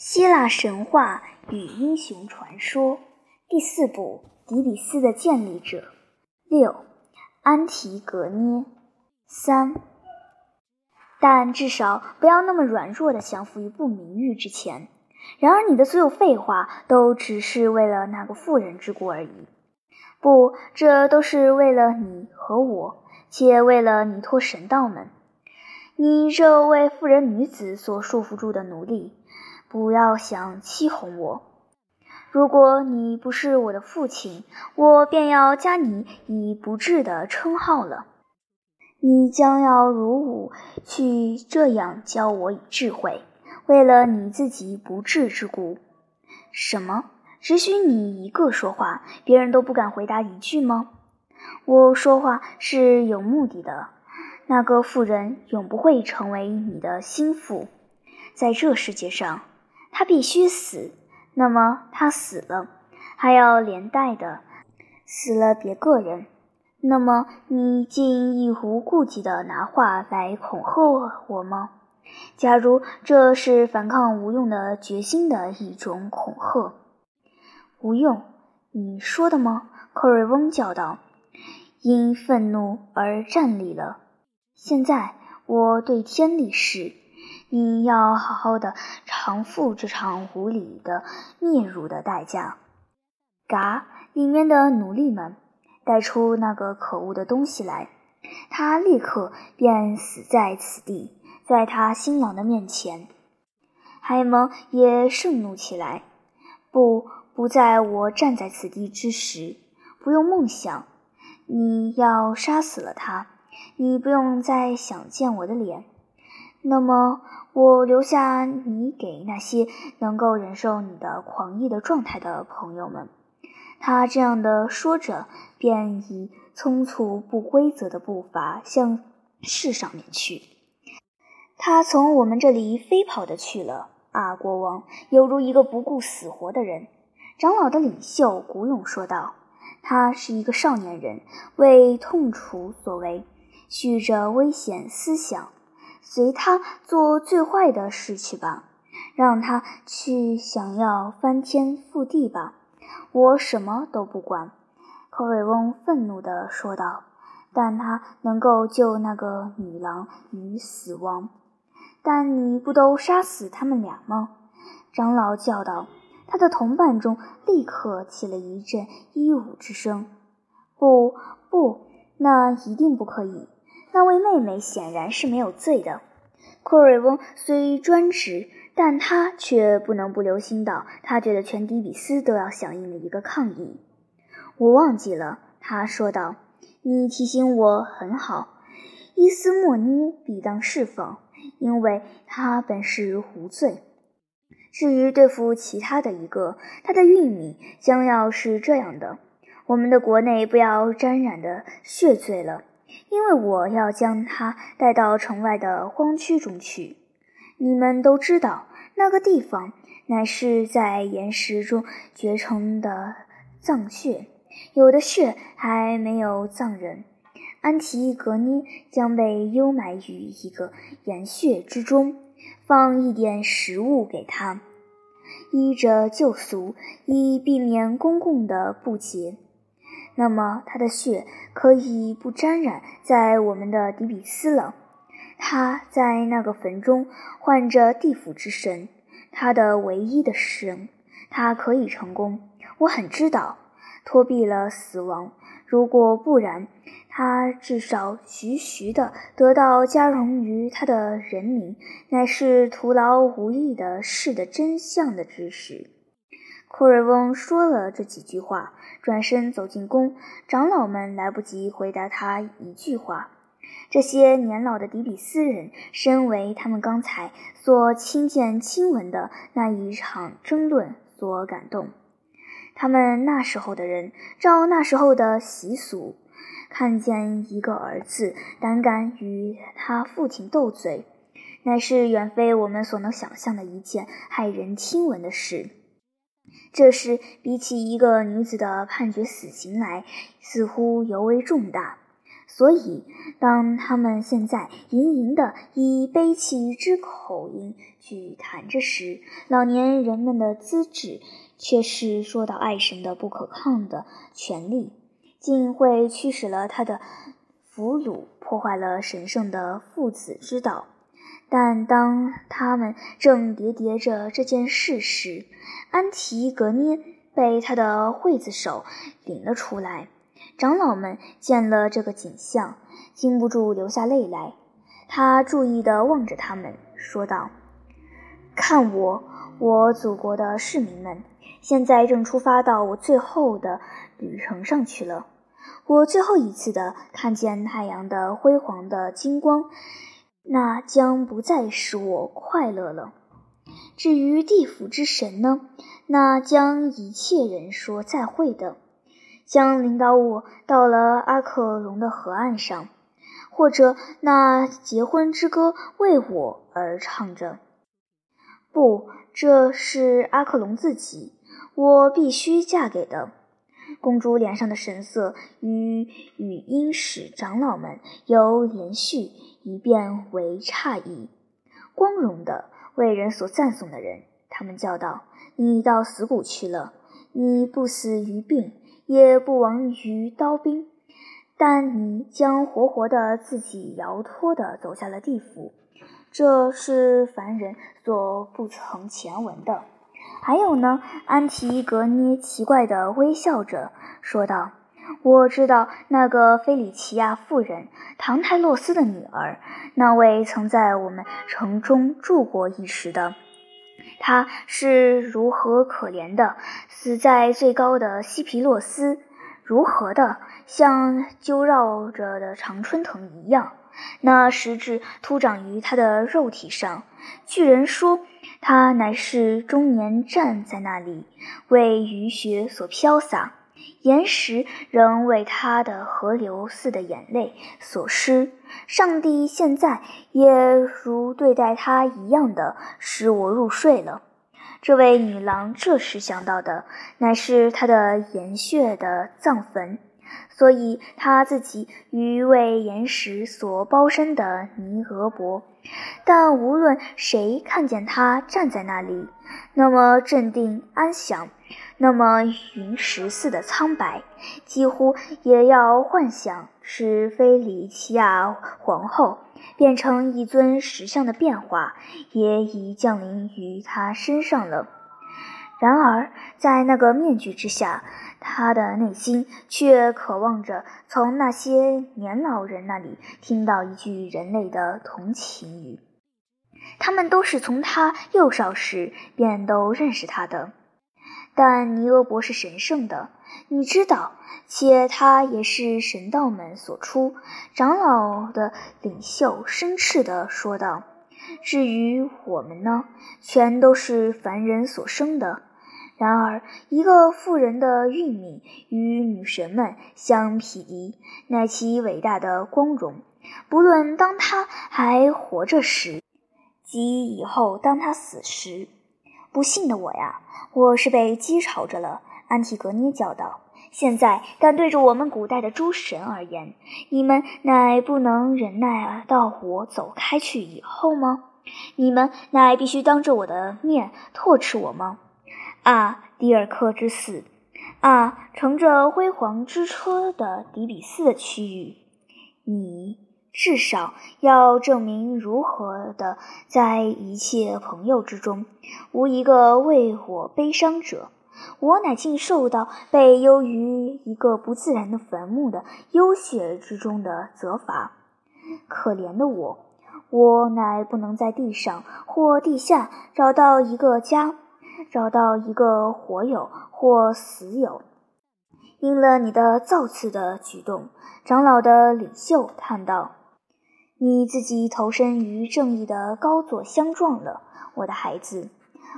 希腊神话与英雄传说第四部《迪比斯的建立者》六，安提格涅三。但至少不要那么软弱的降服于不名誉之前。然而你的所有废话都只是为了那个妇人之故而已。不，这都是为了你和我，且为了你托神道们。你这位妇人女子所束缚住的奴隶。不要想欺哄我！如果你不是我的父亲，我便要加你以不智的称号了。你将要如吾去这样教我以智慧，为了你自己不智之故。什么？只许你一个说话，别人都不敢回答一句吗？我说话是有目的的。那个妇人永不会成为你的心腹，在这世界上。他必须死，那么他死了，还要连带的死了别个人。那么你竟一无顾忌的拿话来恐吓我吗？假如这是反抗无用的决心的一种恐吓，无用？你说的吗？克瑞翁叫道，因愤怒而站立了。现在我对天立誓。你要好好的偿付这场无理的蔑辱的代价。嘎！里面的奴隶们带出那个可恶的东西来，他立刻便死在此地，在他新郎的面前。海蒙也盛怒起来。不，不在我站在此地之时，不用梦想。你要杀死了他，你不用再想见我的脸。那么。我留下你给那些能够忍受你的狂意的状态的朋友们。他这样的说着，便以匆促不规则的步伐向市上面去。他从我们这里飞跑的去了。啊，国王，犹如一个不顾死活的人。长老的领袖古勇说道：“他是一个少年人，为痛楚所为，蓄着危险思想。”随他做最坏的事去吧，让他去想要翻天覆地吧，我什么都不管。”寇瑞翁愤怒地说道。“但他能够救那个女郎于死亡。但你不都杀死他们俩吗？”长老叫道。他的同伴中立刻起了一阵一舞之声。“不，不，那一定不可以。”那位妹妹显然是没有罪的。库瑞翁虽专职，但他却不能不留心到，他觉得全迪比斯都要响应的一个抗议。我忘记了，他说道：“你提醒我很好。伊斯莫涅必当释放，因为他本是无罪。至于对付其他的一个，他的运命将要是这样的：我们的国内不要沾染的血罪了。”因为我要将他带到城外的荒区中去。你们都知道，那个地方乃是在岩石中掘成的葬穴，有的穴还没有葬人。安提格涅将被幽埋于一个岩穴之中，放一点食物给他，依着旧俗，以避免公共的不洁。那么他的血可以不沾染在我们的底比斯了。他在那个坟中唤着地府之神，他的唯一的神。他可以成功，我很知道，托避了死亡。如果不然，他至少徐徐的得到加荣于他的人民，乃是徒劳无益的事的真相的知识。库瑞翁说了这几句话，转身走进宫。长老们来不及回答他一句话。这些年老的底比斯人，身为他们刚才所亲见亲闻的那一场争论所感动。他们那时候的人，照那时候的习俗，看见一个儿子胆敢与他父亲斗嘴，乃是远非我们所能想象的一件骇人听闻的事。这事比起一个女子的判决死刑来，似乎尤为重大。所以，当他们现在盈盈的以悲戚之口音去谈着时，老年人们的资质却是说到爱神的不可抗的权力，竟会驱使了他的俘虏，破坏了神圣的父子之道。但当他们正叠叠着这件事时，安提格涅被他的刽子手领了出来。长老们见了这个景象，禁不住流下泪来。他注意地望着他们，说道：“看我，我祖国的市民们，现在正出发到我最后的旅程上去了。我最后一次的看见太阳的辉煌的金光。”那将不再使我快乐了。至于地府之神呢？那将一切人说再会的，将领导我到了阿克隆的河岸上，或者那结婚之歌为我而唱着。不，这是阿克隆自己，我必须嫁给的。公主脸上的神色与语音使长老们由连续一变为诧异。光荣的为人所赞颂的人，他们叫道：“你到死谷去了，你不死于病，也不亡于刀兵，但你将活活的自己摇脱的走下了地府。这是凡人所不曾前闻的。”还有呢，安提格涅奇怪地微笑着说道：“我知道那个菲里奇亚妇人，唐泰洛斯的女儿，那位曾在我们城中住过一时的，她是如何可怜的，死在最高的西皮洛斯，如何的像揪绕着的常春藤一样。”那石质突长于他的肉体上。巨人说，他乃是终年站在那里，为雨雪所飘洒，岩石仍为他的河流似的眼泪所湿。上帝现在也如对待他一样的使我入睡了。这位女郎这时想到的，乃是她的岩穴的葬坟。所以他自己于为岩石所包身的尼俄伯，但无论谁看见他站在那里，那么镇定安详，那么云石似的苍白，几乎也要幻想是菲里奇亚皇后变成一尊石像的变化，也已降临于他身上了。然而，在那个面具之下，他的内心却渴望着从那些年老人那里听到一句人类的同情语。他们都是从他幼少时便都认识他的。但尼俄伯是神圣的，你知道，且他也是神道们所出。长老的领袖生斥地说道：“至于我们呢，全都是凡人所生的。”然而，一个妇人的运命与女神们相匹敌，乃其伟大的光荣。不论当她还活着时，及以后当她死时，不幸的我呀，我是被讥嘲着了。安提格涅叫道：“现在敢对着我们古代的诸神而言，你们乃不能忍耐到我走开去以后吗？你们乃必须当着我的面唾斥我吗？”啊，迪尔克之死！啊，乘着辉煌之车的迪比斯的区域，你至少要证明如何的在一切朋友之中无一个为我悲伤者。我乃竟受到被优于一个不自然的坟墓的幽血之中的责罚。可怜的我，我乃不能在地上或地下找到一个家。找到一个活友或死友。因了你的造次的举动，长老的领袖叹道：“你自己投身于正义的高座相撞了，我的孩子，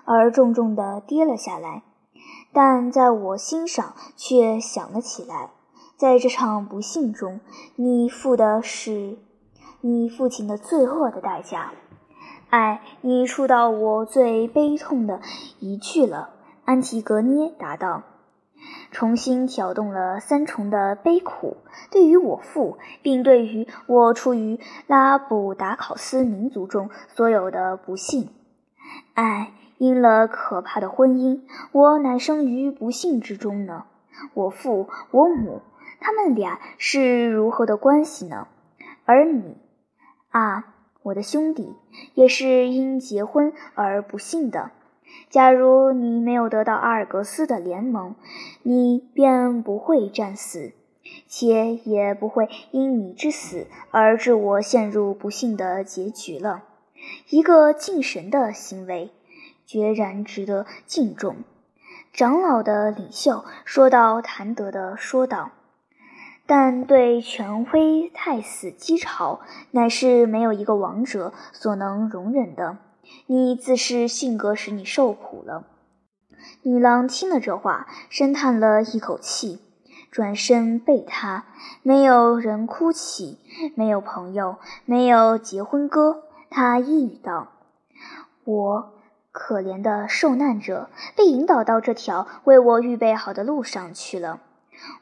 而重重地跌了下来。但在我心上却想了起来，在这场不幸中，你付的是你父亲的罪恶的代价。”哎，你触到我最悲痛的一句了，安提格涅答道。重新挑动了三重的悲苦，对于我父，并对于我出于拉布达考斯民族中所有的不幸。唉，因了可怕的婚姻，我乃生于不幸之中呢。我父、我母，他们俩是如何的关系呢？而你，啊，我的兄弟，也是因结婚而不幸的。假如你没有得到阿尔格斯的联盟，你便不会战死，且也不会因你之死而致我陷入不幸的结局了。一个敬神的行为，决然值得敬重。长老的领袖说道：“谭德的说道，但对权威太死讥嘲，乃是没有一个王者所能容忍的。你自是性格使你受苦了。”女郎听了这话，深叹了一口气，转身背他。没有人哭泣，没有朋友，没有结婚歌。她一语道：“我。”可怜的受难者被引导到这条为我预备好的路上去了。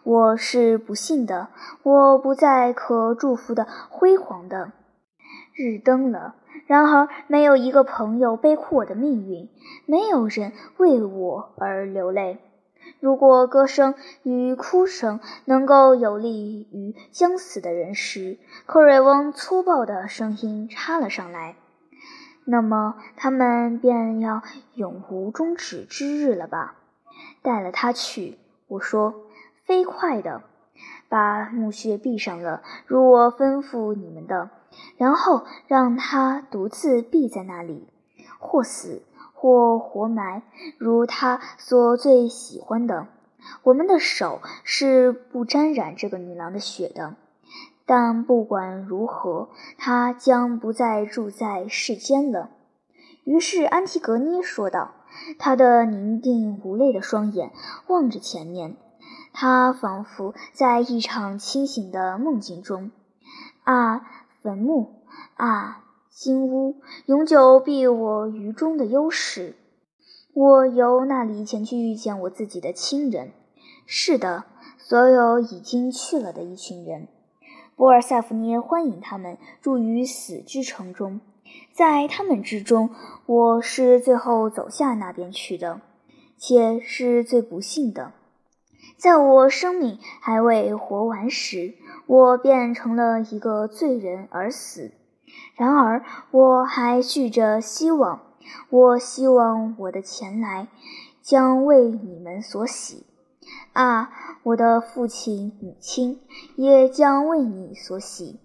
我是不幸的，我不再可祝福的辉煌的日登了。然而，没有一个朋友悲哭我的命运，没有人为我而流泪。如果歌声与哭声能够有利于将死的人时，克瑞翁粗暴的声音插了上来。那么他们便要永无终止之日了吧？带了他去，我说，飞快的把墓穴闭上了，如我吩咐你们的，然后让他独自闭在那里，或死或活埋，如他所最喜欢的。我们的手是不沾染这个女郎的血的。但不管如何，她将不再住在世间了。于是安提格涅说道：“他的宁静无泪的双眼望着前面，他仿佛在一场清醒的梦境中。啊，坟墓！啊，金屋！永久避我于中的优势。我由那里前去遇见我自己的亲人。是的，所有已经去了的一群人。”波尔塞福涅欢迎他们住于死之城中，在他们之中，我是最后走下那边去的，且是最不幸的。在我生命还未活完时，我便成了一个罪人而死。然而，我还蓄着希望，我希望我的前来将为你们所喜。啊，我的父亲、母亲也将为你所喜。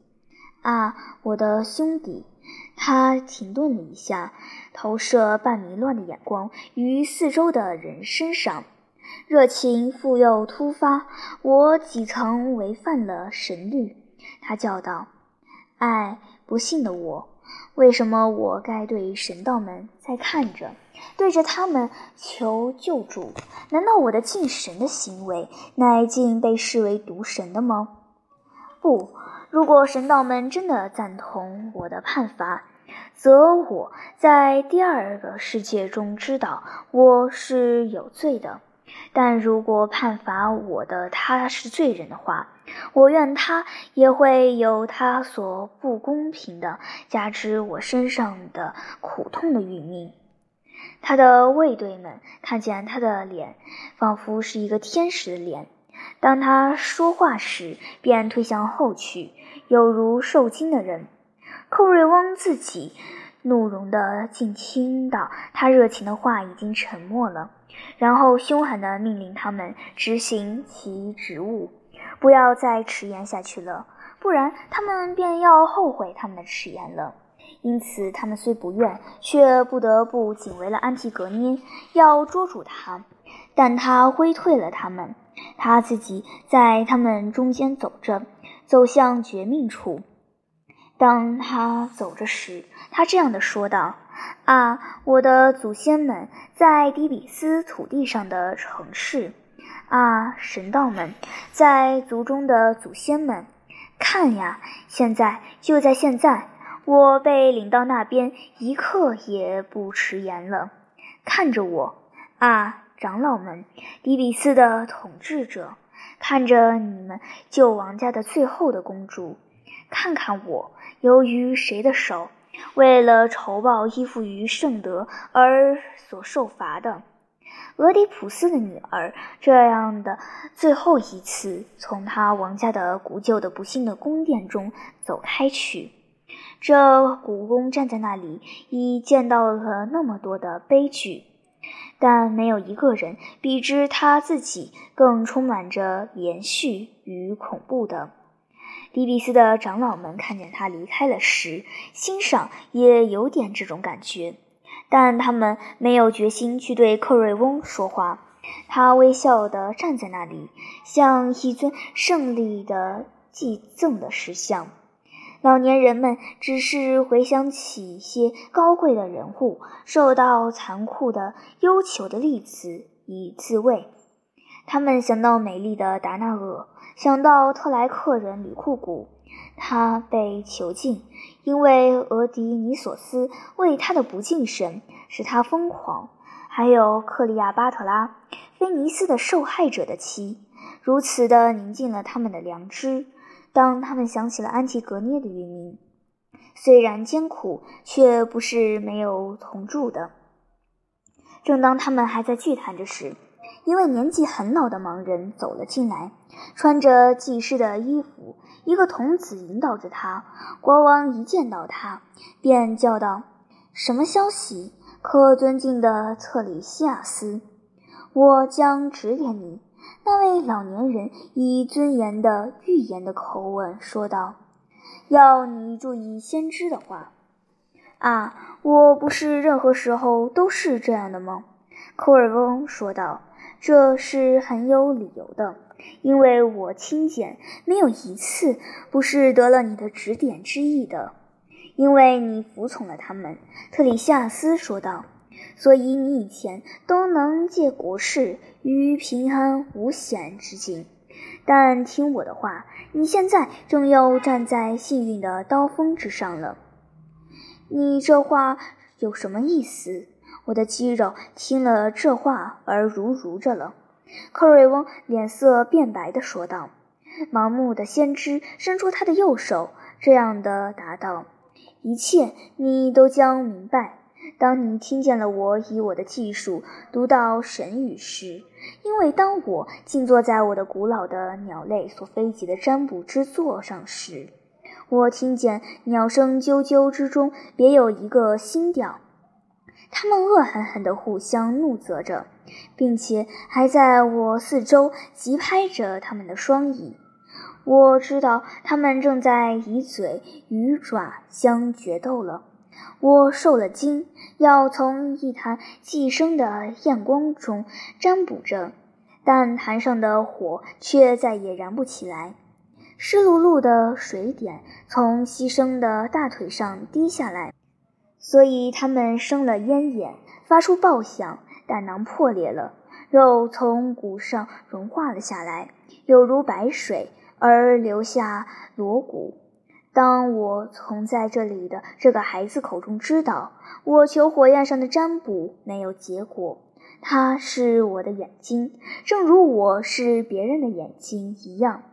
啊，我的兄弟，他停顿了一下，投射半迷乱的眼光于四周的人身上，热情复又突发。我几曾违反了神律？他叫道：“哎，不幸的我，为什么我该对神道们在看着？”对着他们求救助，难道我的敬神的行为乃竟被视为毒神的吗？不，如果神道们真的赞同我的判罚，则我在第二个世界中知道我是有罪的；但如果判罚我的他是罪人的话，我愿他也会有他所不公平的加之我身上的苦痛的运命。他的卫队们看见他的脸，仿佛是一个天使的脸。当他说话时，便退向后去，有如受惊的人。寇瑞翁自己怒容的竟听到他热情的话已经沉默了，然后凶狠地命令他们执行其职务，不要再迟延下去了，不然他们便要后悔他们的迟延了。因此，他们虽不愿，却不得不紧围了安提格涅，要捉住他。但他挥退了他们，他自己在他们中间走着，走向绝命处。当他走着时，他这样的说道：“啊，我的祖先们，在底比斯土地上的城市！啊，神道们，在族中的祖先们，看呀，现在就在现在。”我被领到那边，一刻也不迟延了。看着我，啊，长老们，迪比斯的统治者，看着你们旧王家的最后的公主，看看我，由于谁的手，为了仇报依附于圣德而所受罚的。俄狄浦斯的女儿，这样的最后一次从他王家的古旧的不幸的宫殿中走开去。这古宫站在那里，已见到了那么多的悲剧，但没有一个人比之他自己更充满着延续与恐怖的。迪比斯的长老们看见他离开了时，心上也有点这种感觉。但他们没有决心去对克瑞翁说话。他微笑地站在那里，像一尊胜利的祭赠的石像。老年人们只是回想起一些高贵的人物受到残酷的忧求的例子以自慰。他们想到美丽的达那厄，想到特莱克人吕库古。他被囚禁，因为俄狄尼索斯为他的不敬神使他疯狂。还有克利亚巴特拉，菲尼斯的受害者的妻，如此的宁静了他们的良知。当他们想起了安提格涅的运命，虽然艰苦，却不是没有同住的。正当他们还在聚谈着时，一位年纪很老的盲人走了进来，穿着祭师的衣服。一个童子引导着他。国王一见到他，便叫道：“什么消息，可尊敬的特里西亚斯？我将指点你。”那位老年人以尊严的、预言的口吻说道：“要你注意先知的话。”啊，我不是任何时候都是这样的吗？”科尔翁说道。这是很有理由的，因为我亲见没有一次不是得了你的指点之意的，因为你服从了他们。”特里夏斯说道，“所以你以前都能借国事于平安无险之境。但听我的话，你现在正要站在幸运的刀锋之上了。你这话有什么意思？”我的肌肉听了这话而如如着了。克瑞翁脸色变白地说道：“盲目的先知伸出他的右手，这样的答道：‘一切你都将明白，当你听见了我以我的技术读到神语时。因为当我静坐在我的古老的鸟类所飞集的占卜之座上时，我听见鸟声啾啾之中别有一个新调。’”他们恶狠狠地互相怒责着，并且还在我四周急拍着他们的双翼。我知道他们正在以嘴与爪相决斗了。我受了惊，要从一潭寄生的焰光中占卜着，但潭上的火却再也燃不起来。湿漉漉的水点从牺牲的大腿上滴下来。所以他们生了烟眼，发出爆响，胆囊破裂了，肉从骨上融化了下来，有如白水，而留下锣鼓。当我从在这里的这个孩子口中知道，我求火焰上的占卜没有结果，他是我的眼睛，正如我是别人的眼睛一样。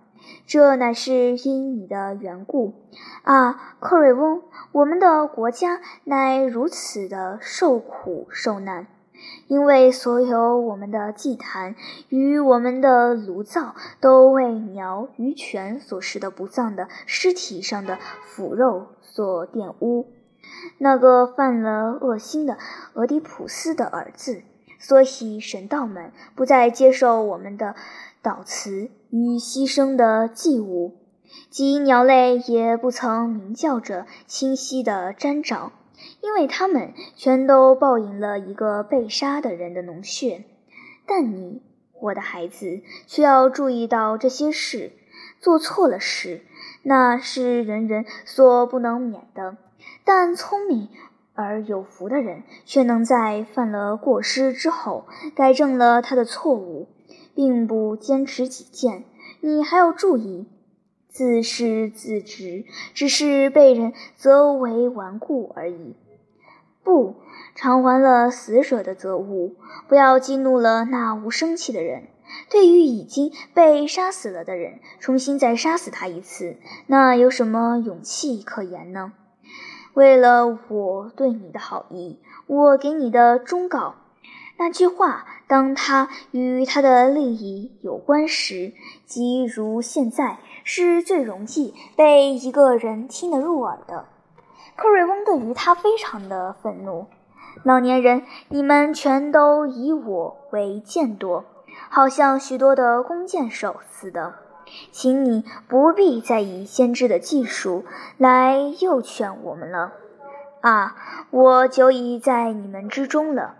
这乃是因你的缘故啊，克瑞翁！我们的国家乃如此的受苦受难，因为所有我们的祭坛与我们的炉灶都为鸟与犬所食的不葬的尸体上的腐肉所玷污。那个犯了恶心的俄狄浦斯的儿子，所以神道们不再接受我们的。祷词与牺牲的祭物，及鸟类也不曾鸣叫着清晰的沾掌，因为它们全都报应了一个被杀的人的脓血。但你，我的孩子，却要注意到这些事。做错了事，那是人人所不能免的。但聪明而有福的人，却能在犯了过失之后，改正了他的错误。并不坚持己见，你还要注意，自是自直，只是被人责为顽固而已。不，偿还了死者的责物，不要激怒了那无生气的人。对于已经被杀死了的人，重新再杀死他一次，那有什么勇气可言呢？为了我对你的好意，我给你的忠告，那句话，当他与他的利益有关时，即如现在，是最容易被一个人听得入耳的。克瑞翁对于他非常的愤怒。老年人，你们全都以我为剑夺。好像许多的弓箭手似的，请你不必再以先知的技术来诱劝我们了。啊，我久已在你们之中了，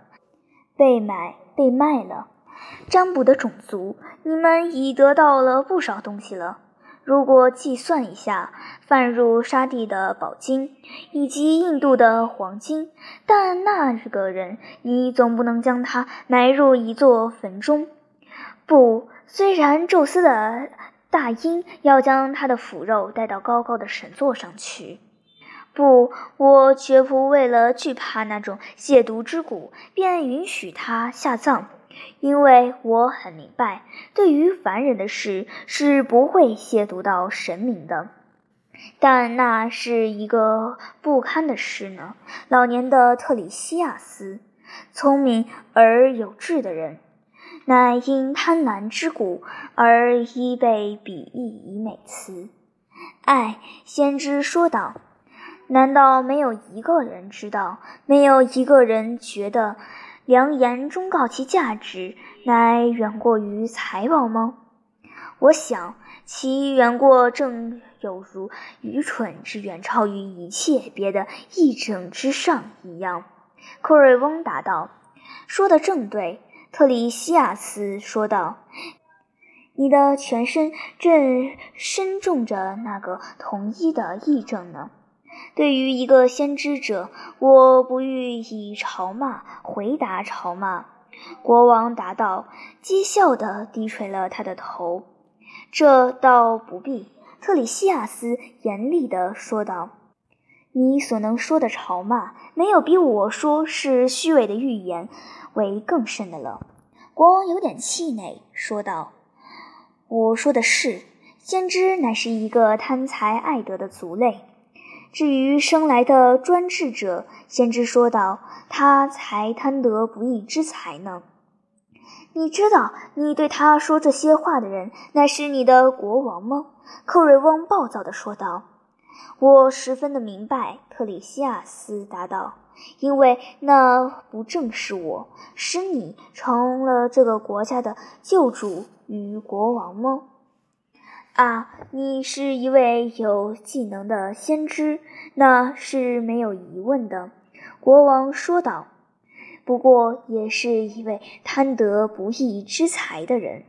被买被卖了，占卜的种族，你们已得到了不少东西了。如果计算一下贩入沙地的宝金以及印度的黄金，但那个人，你总不能将他埋入一座坟中。不，虽然宙斯的大鹰要将他的腐肉带到高高的神座上去，不，我绝不为了惧怕那种亵渎之骨，便允许他下葬，因为我很明白，对于凡人的事是不会亵渎到神明的。但那是一个不堪的事呢。老年的特里西亚斯，聪明而有志的人。乃因贪婪之骨而依被比喻以美词。唉，先知说道：“难道没有一个人知道，没有一个人觉得，良言忠告其价值乃远过于财宝吗？我想，其远过正有如愚蠢之远超于一切别的义正之上一样。”克瑞翁答道：“说的正对。”特里西亚斯说道：“你的全身正深重着那个统一的义正呢。对于一个先知者，我不欲以嘲骂回答嘲骂。”国王答道，讥笑地低垂了他的头。“这倒不必。”特里西亚斯严厉地说道，“你所能说的嘲骂，没有比我说是虚伪的预言。”为更甚的了，国王有点气馁，说道：“我说的是，先知乃是一个贪财爱德的族类。至于生来的专制者，先知说道，他才贪得不义之财呢。你知道，你对他说这些话的人，乃是你的国王吗？”克瑞翁暴躁地说道。“我十分的明白。”特里西亚斯答道。因为那不正是我使你成了这个国家的救主与国王吗？啊，你是一位有技能的先知，那是没有疑问的。”国王说道，“不过也是一位贪得不义之财的人。”